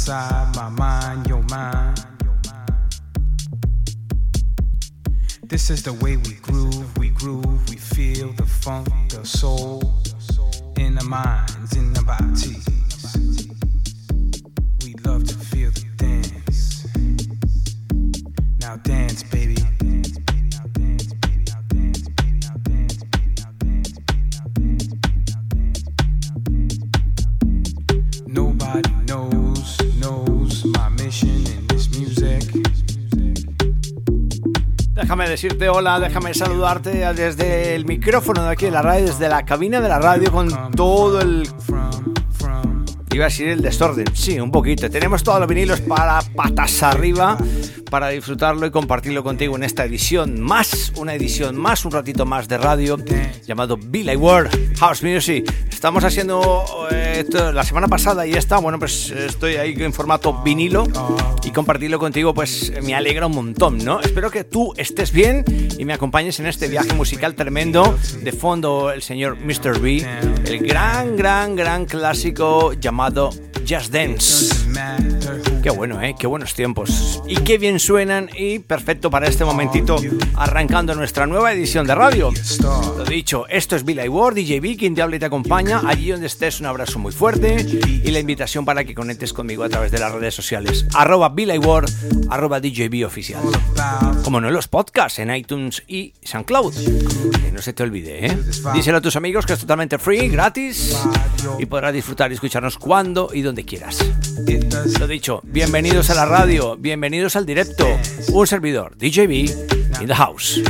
inside, my mind, your mind. This is the way we hola, déjame saludarte desde el micrófono de aquí de la radio, desde la cabina de la radio con todo el... Iba a decir el desorden, sí, un poquito. Tenemos todos los vinilos para patas arriba para disfrutarlo y compartirlo contigo en esta edición más, una edición más, un ratito más de radio llamado Billy World House Music. Estamos haciendo eh, la semana pasada y esta, bueno, pues estoy ahí en formato vinilo y compartirlo contigo pues me alegra un montón, ¿no? Espero que tú estés bien y me acompañes en este viaje musical tremendo. De fondo el señor Mr. B, el gran, gran, gran clásico llamado Just Dance. Qué bueno, ¿eh? Qué buenos tiempos. Y qué bien suenan y perfecto para este momentito arrancando nuestra nueva edición de radio. Lo dicho, esto es Billy Ward, DJ quien te habla y te acompaña. Allí donde estés, un abrazo muy fuerte y la invitación para que conectes conmigo a través de las redes sociales. Arroba Billy Ward, arroba DJB oficial. Como no en los podcasts, en iTunes y SoundCloud. Que no se te olvide, ¿eh? Díselo a tus amigos que es totalmente free, gratis y podrás disfrutar y escucharnos cuando y donde quieras. Lo dicho, bienvenidos a la radio, bienvenidos al directo. Un servidor, DJB, in the house.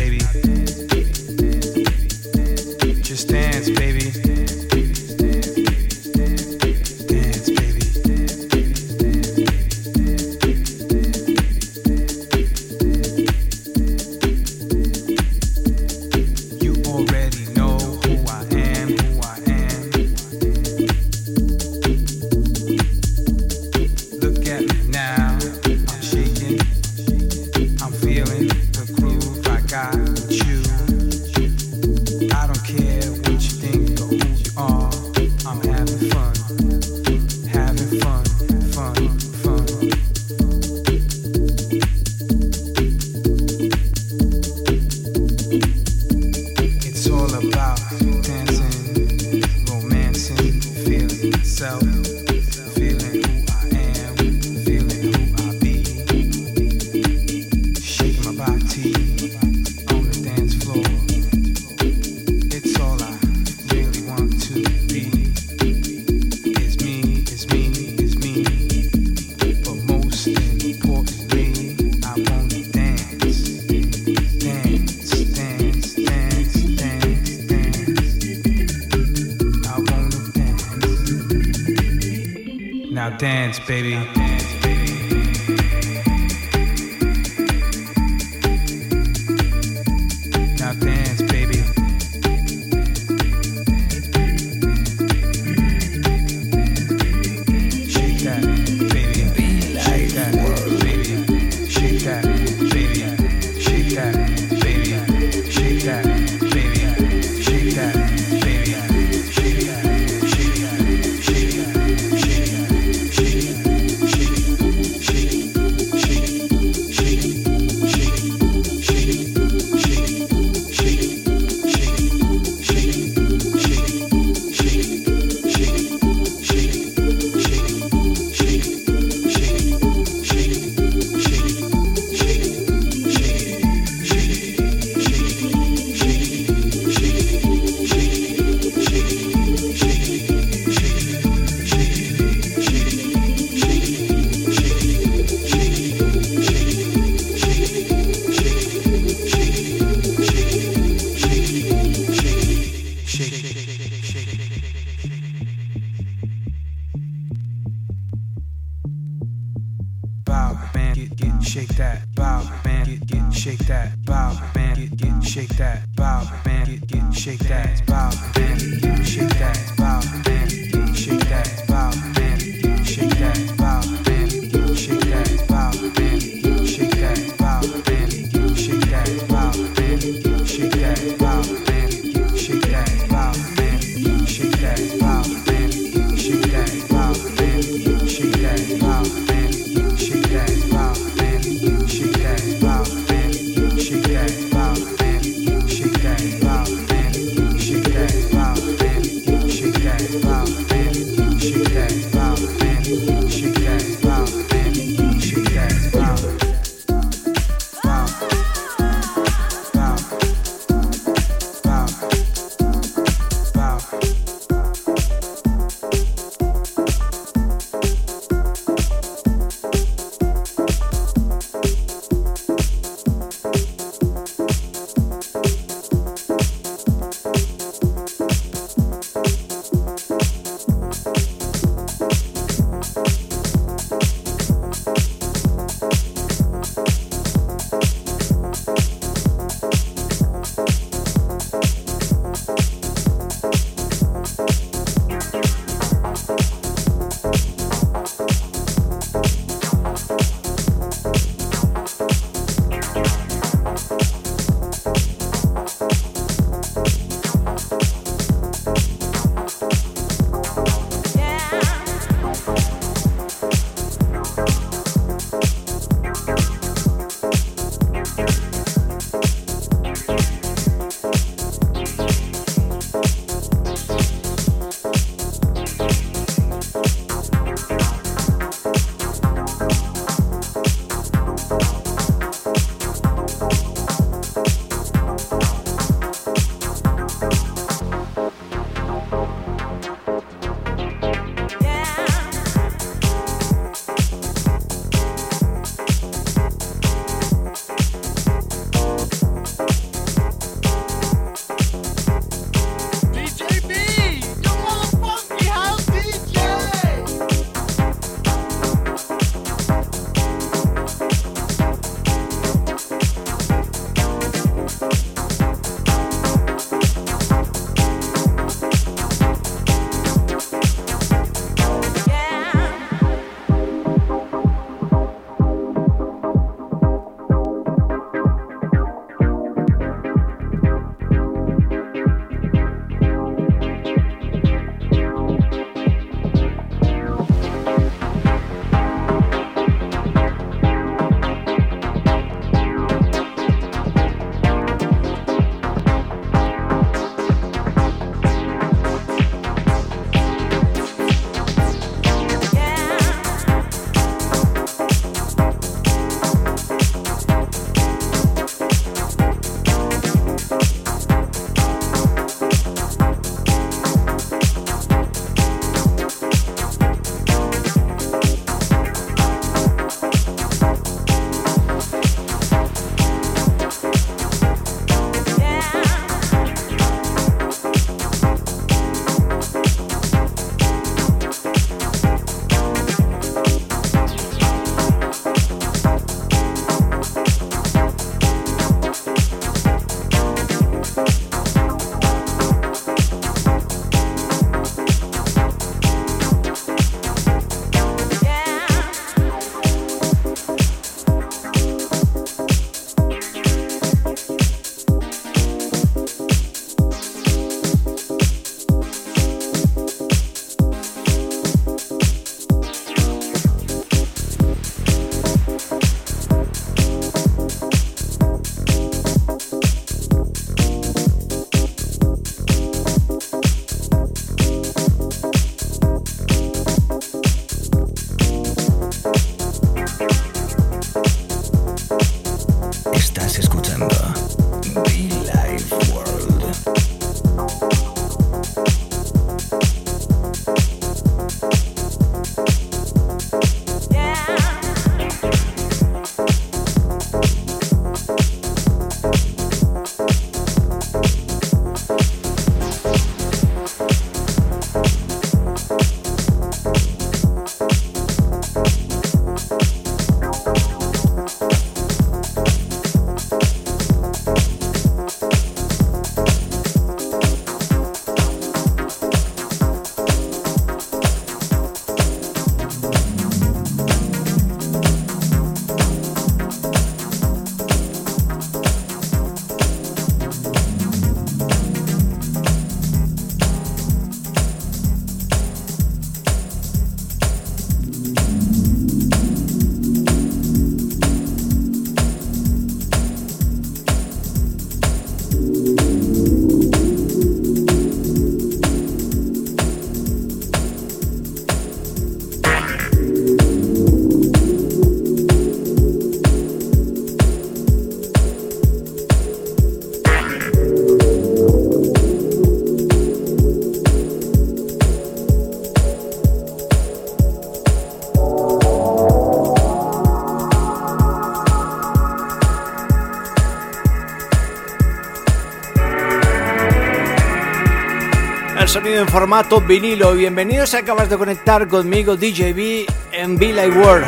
En formato vinilo. Bienvenidos, acabas de conectar conmigo DJB en Be Like World.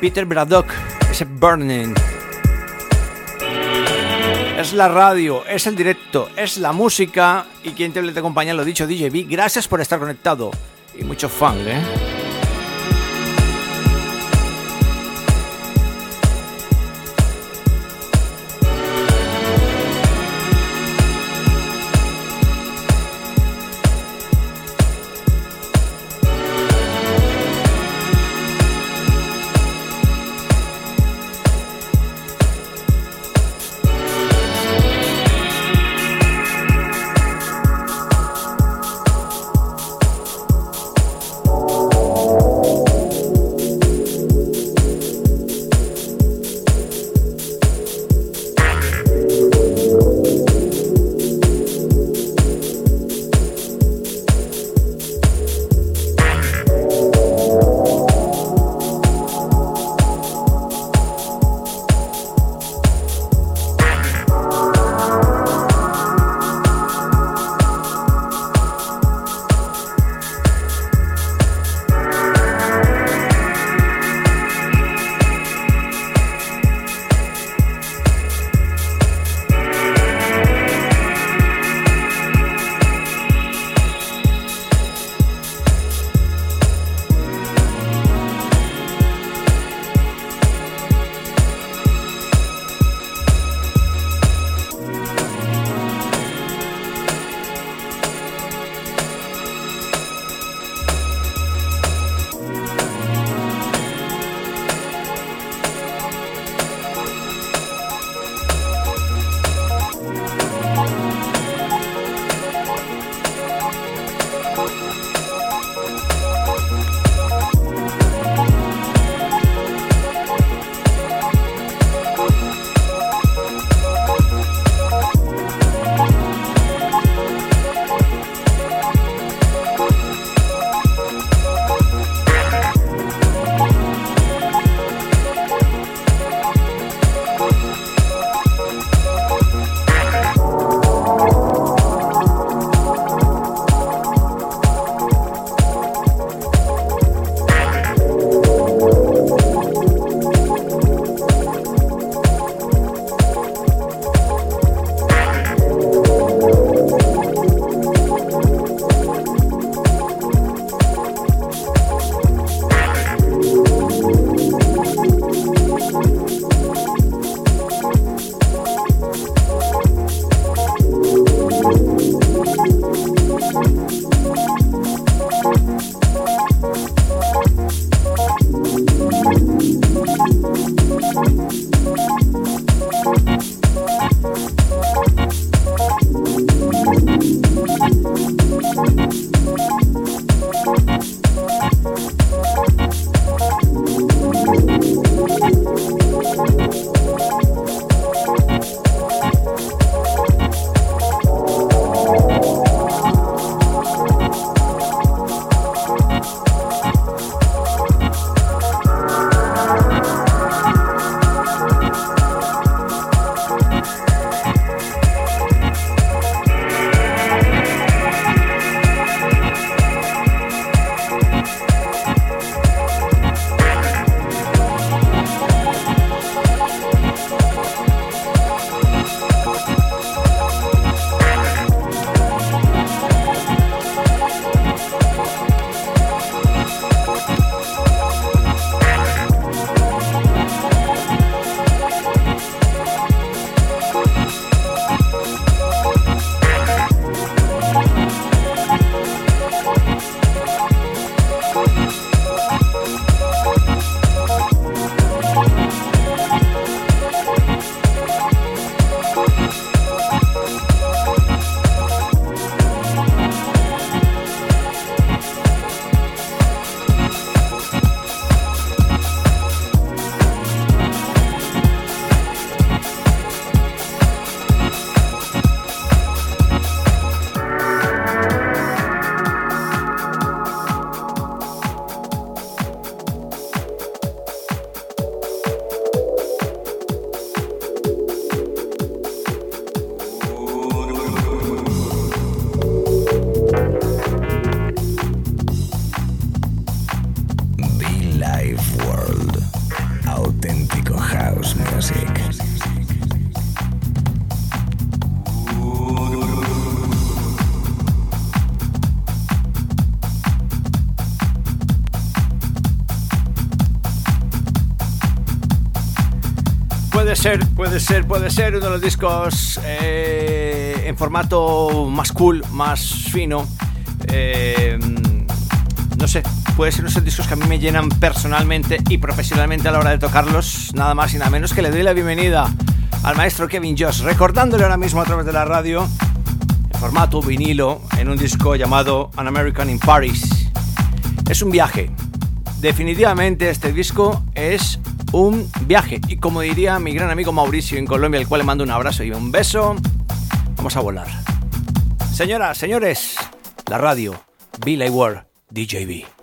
Peter Braddock, ese Burning. Es la radio, es el directo, es la música y quien te, acompaña, lo dicho, DJB. Gracias por estar conectado y mucho fan, ¿eh? Ser, puede ser, puede ser uno de los discos eh, en formato más cool, más fino. Eh, no sé, puede ser uno de discos que a mí me llenan personalmente y profesionalmente a la hora de tocarlos, nada más y nada menos que le doy la bienvenida al maestro Kevin Joss, recordándole ahora mismo a través de la radio en formato vinilo en un disco llamado An American in Paris. Es un viaje. Definitivamente este disco es un viaje. Y como diría mi gran amigo Mauricio en Colombia, al cual le mando un abrazo y un beso, vamos a volar. Señoras, señores, la radio, Billy Ward, DJB.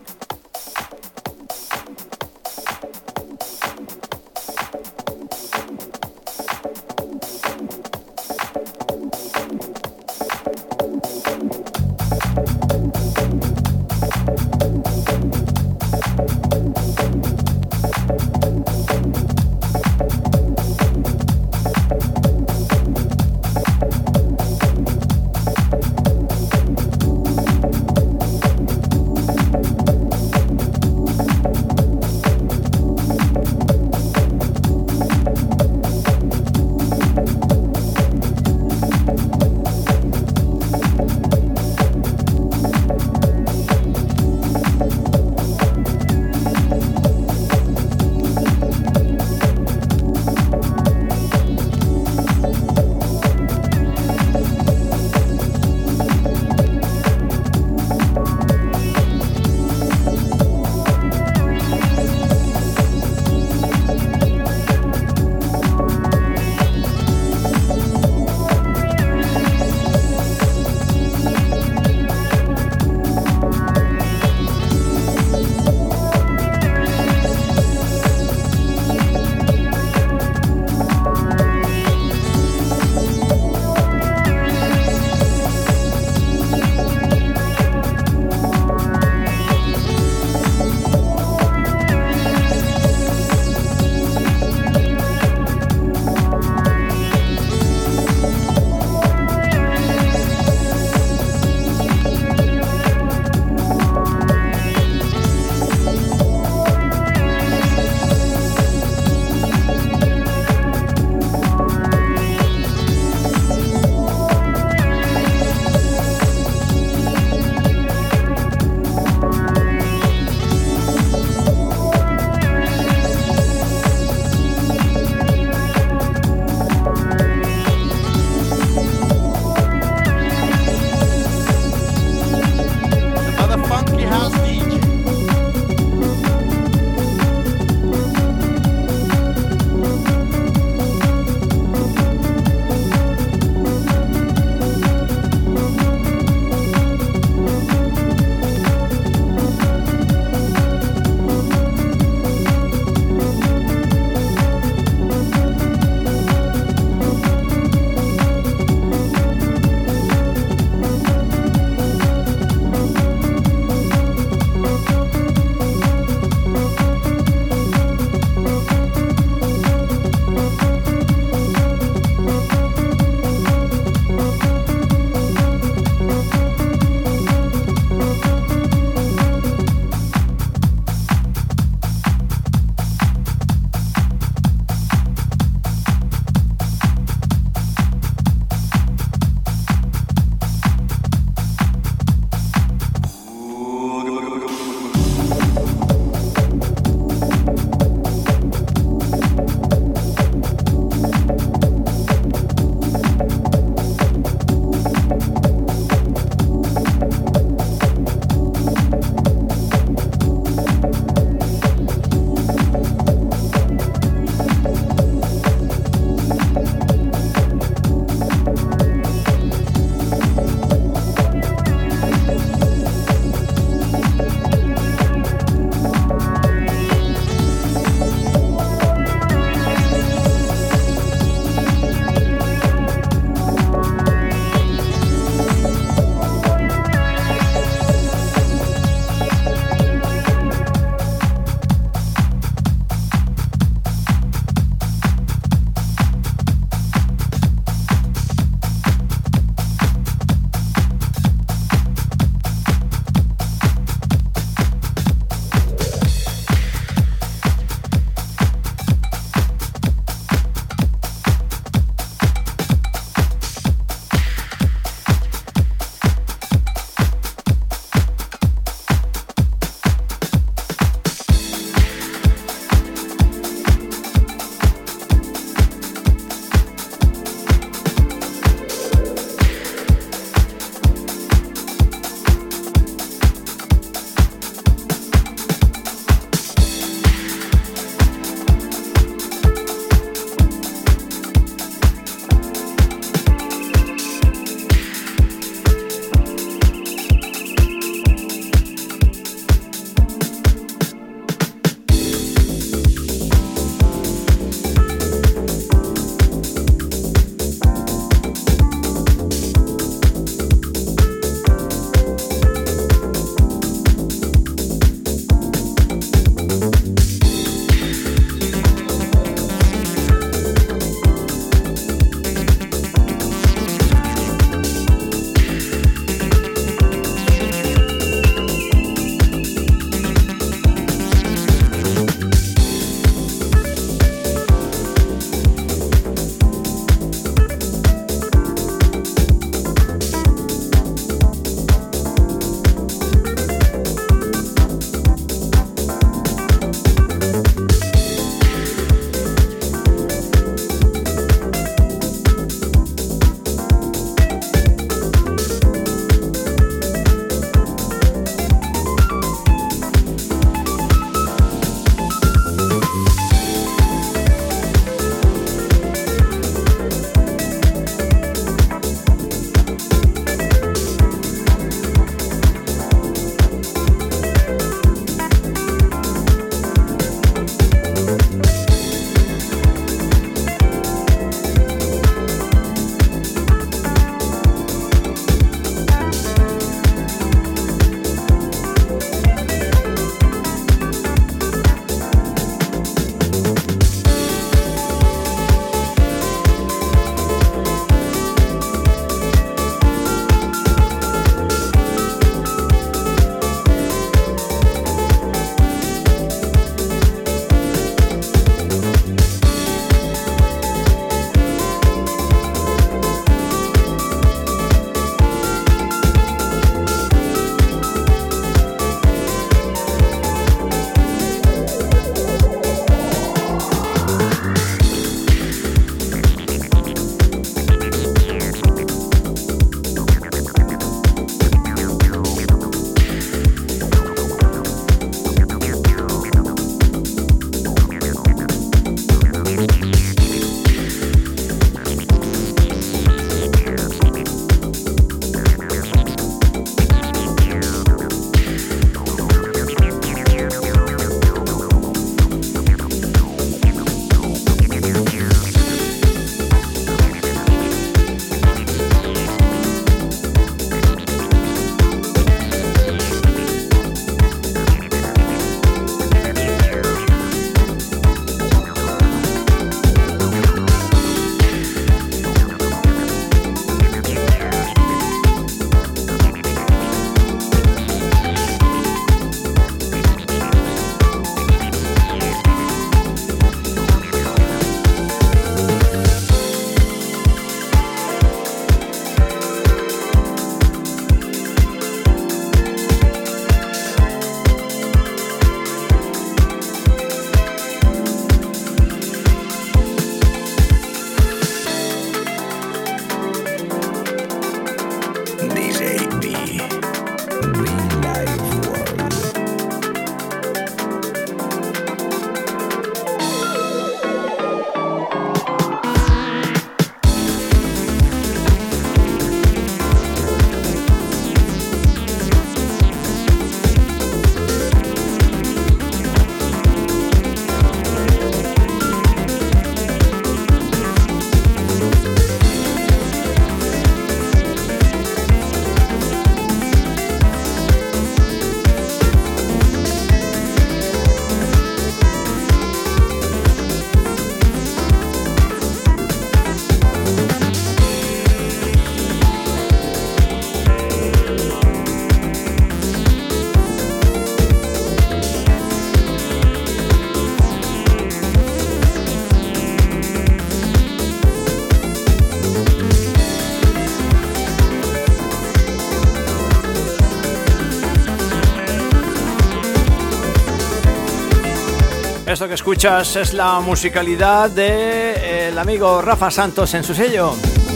Esto que escuchas es la musicalidad del de, eh, amigo Rafa Santos en su sello,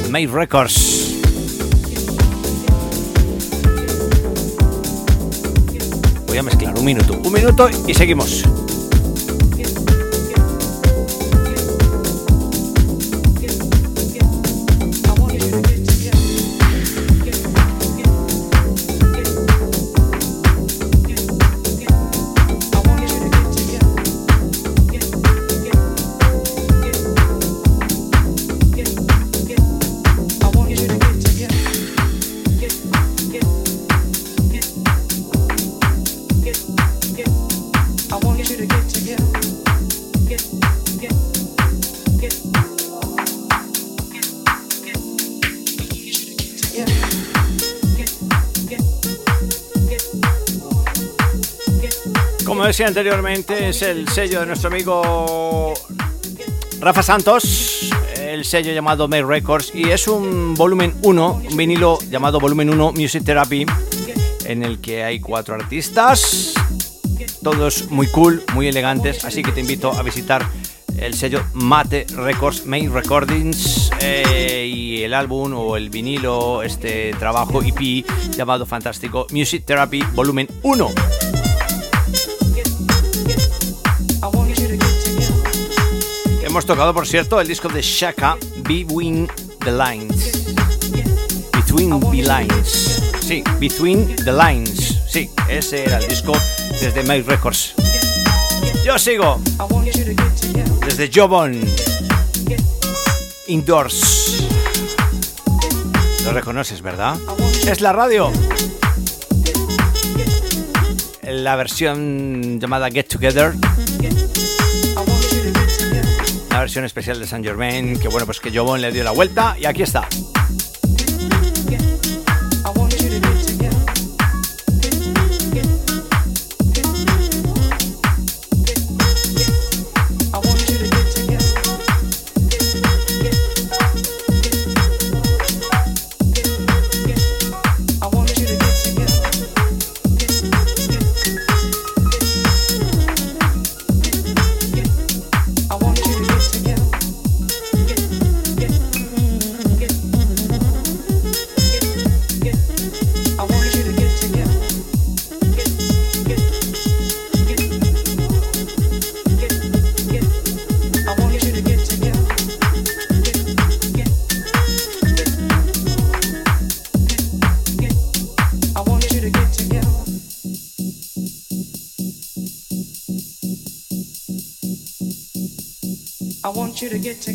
Made Records. Voy a mezclar un minuto, un minuto y seguimos. Decía anteriormente, es el sello de nuestro amigo Rafa Santos, el sello llamado May Records, y es un volumen 1, un vinilo llamado volumen 1 Music Therapy, en el que hay cuatro artistas, todos muy cool, muy elegantes, así que te invito a visitar el sello Mate Records, May Recordings eh, y el álbum o el vinilo, este trabajo EP llamado fantástico Music Therapy Volumen 1. Hemos tocado, por cierto, el disco de Shaka, Between the Lines. Between the Lines. Sí, Between the Lines. Sí, ese era el disco desde My Records. Yo sigo desde Jobon Indoors. Lo reconoces, ¿verdad? Es la radio. La versión llamada Get Together la versión especial de Saint Germain, que bueno, pues que Jobon le dio la vuelta y aquí está.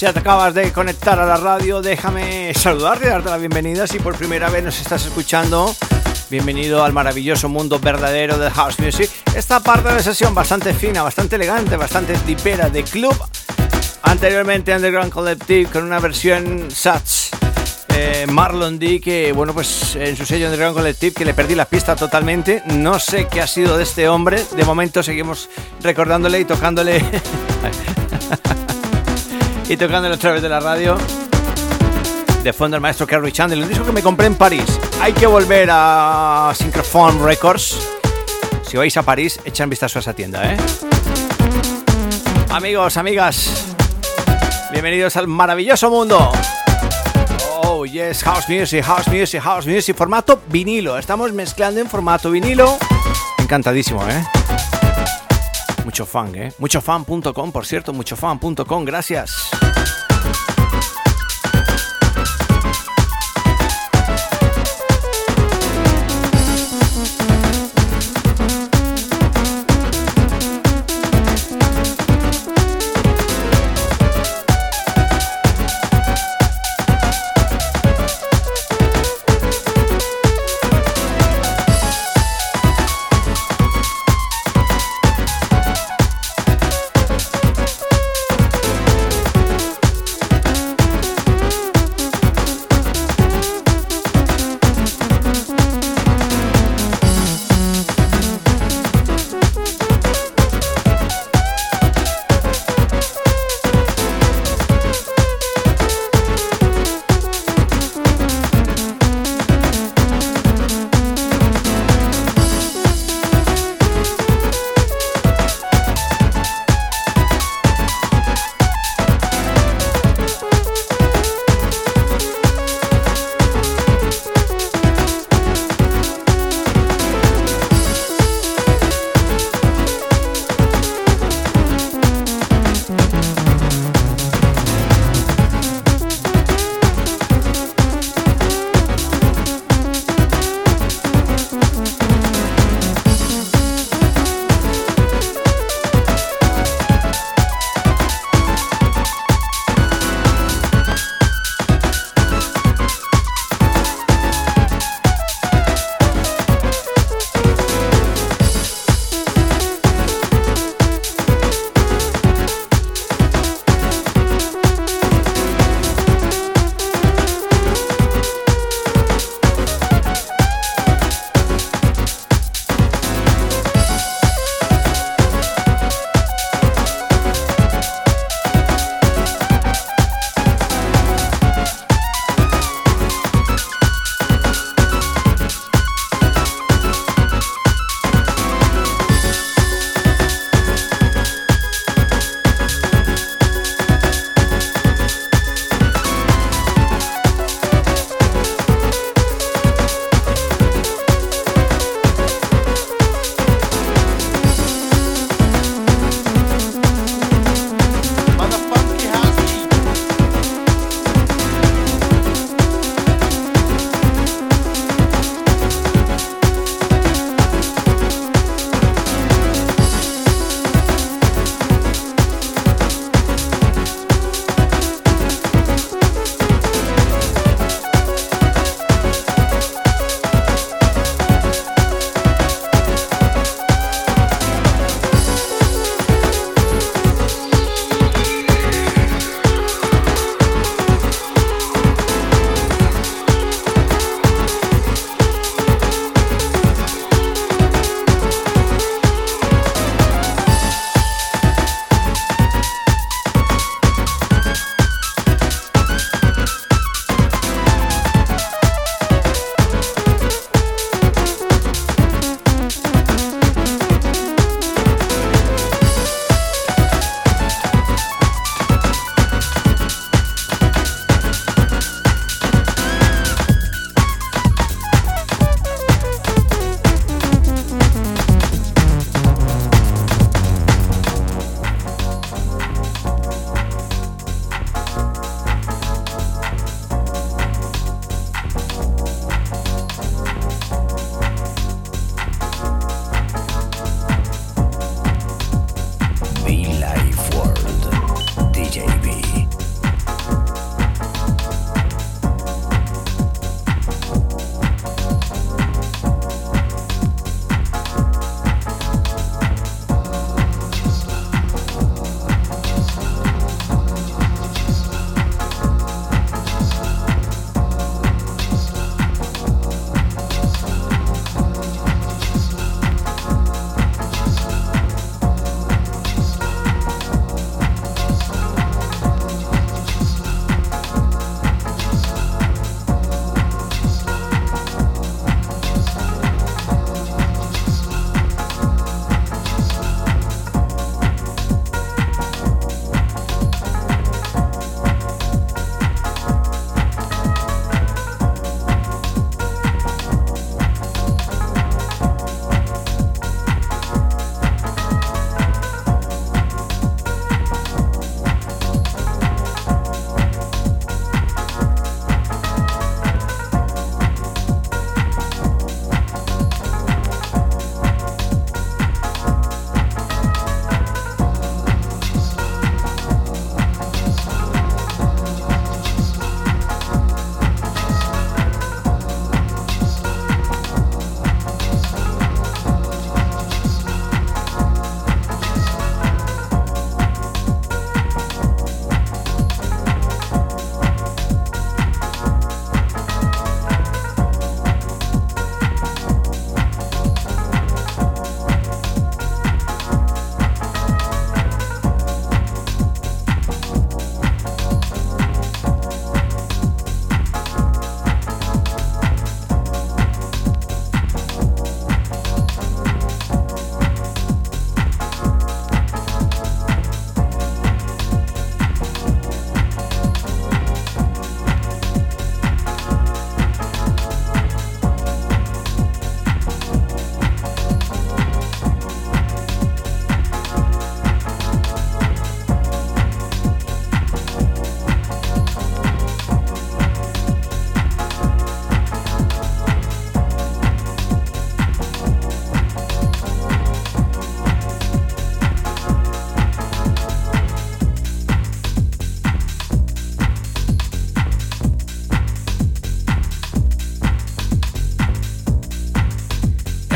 Si te acabas de conectar a la radio, déjame saludarte darte la bienvenida. Si por primera vez nos estás escuchando, bienvenido al maravilloso mundo verdadero de House Music. Esta parte de la sesión bastante fina, bastante elegante, bastante dipera de club. Anteriormente Underground Collective con una versión Such. Eh, Marlon D que bueno pues en su sello Underground Collective que le perdí la pista totalmente no sé qué ha sido de este hombre de momento seguimos recordándole y tocándole y tocándolo a través de la radio. De fondo el maestro Kerry Chandler, un disco que me compré en París. Hay que volver a Synchrophone Records. Si vais a París, echan vistazo a esa tienda, ¿eh? Amigos, amigas, bienvenidos al maravilloso mundo. Oh, yes, house music, house music, house music, formato vinilo. Estamos mezclando en formato vinilo. Encantadísimo, ¿eh? Mucho fan, ¿eh? Muchofan.com, por cierto, muchofan.com, gracias.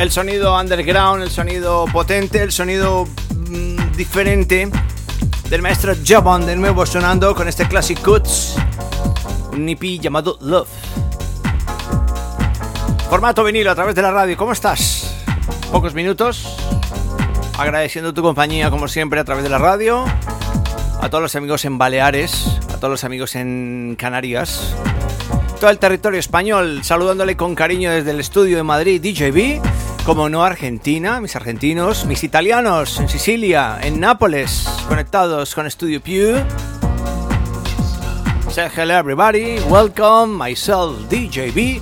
El sonido underground, el sonido potente, el sonido mm, diferente del maestro Jabon de nuevo sonando con este Classic Cuts, un EP llamado Love. Formato vinilo a través de la radio, ¿cómo estás? Pocos minutos, agradeciendo tu compañía como siempre a través de la radio, a todos los amigos en Baleares, a todos los amigos en Canarias, todo el territorio español, saludándole con cariño desde el estudio de Madrid DJB, como no Argentina, mis argentinos, mis italianos en Sicilia, en Nápoles, conectados con Studio Pew. Say hello everybody, welcome myself DJB,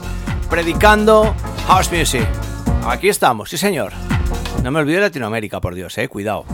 predicando house music. Aquí estamos, sí señor. No me olvido de Latinoamérica, por Dios, eh, cuidado.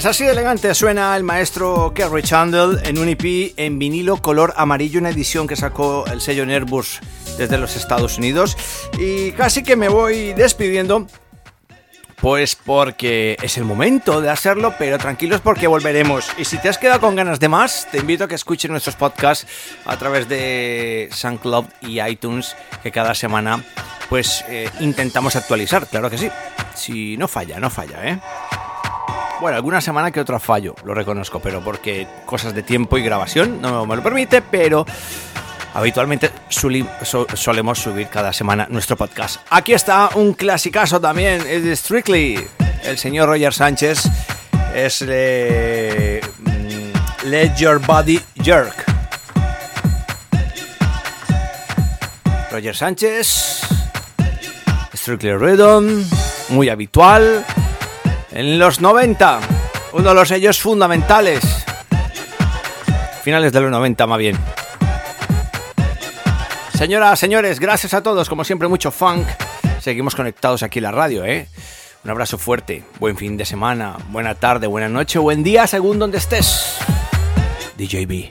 Pues así elegante suena el maestro Kerry Chandler en un EP en vinilo color amarillo, una edición que sacó el sello Nervous desde los Estados Unidos. Y casi que me voy despidiendo, pues porque es el momento de hacerlo, pero tranquilos porque volveremos. Y si te has quedado con ganas de más, te invito a que escuches nuestros podcasts a través de SoundCloud y iTunes, que cada semana pues eh, intentamos actualizar, claro que sí. Si no falla, no falla, ¿eh? Bueno, alguna semana que otra fallo, lo reconozco, pero porque cosas de tiempo y grabación no me lo permite, pero habitualmente solemos subir cada semana nuestro podcast. Aquí está un clasicazo también, es de Strictly. El señor Roger Sánchez es eh, mm, Let Your Body Jerk. Roger Sánchez, Strictly Rhythm, muy habitual. En los 90, uno de los sellos fundamentales. Finales de los 90 más bien. Señoras, señores, gracias a todos, como siempre mucho funk. Seguimos conectados aquí en la radio, ¿eh? Un abrazo fuerte, buen fin de semana, buena tarde, buena noche, buen día, según donde estés. DJB.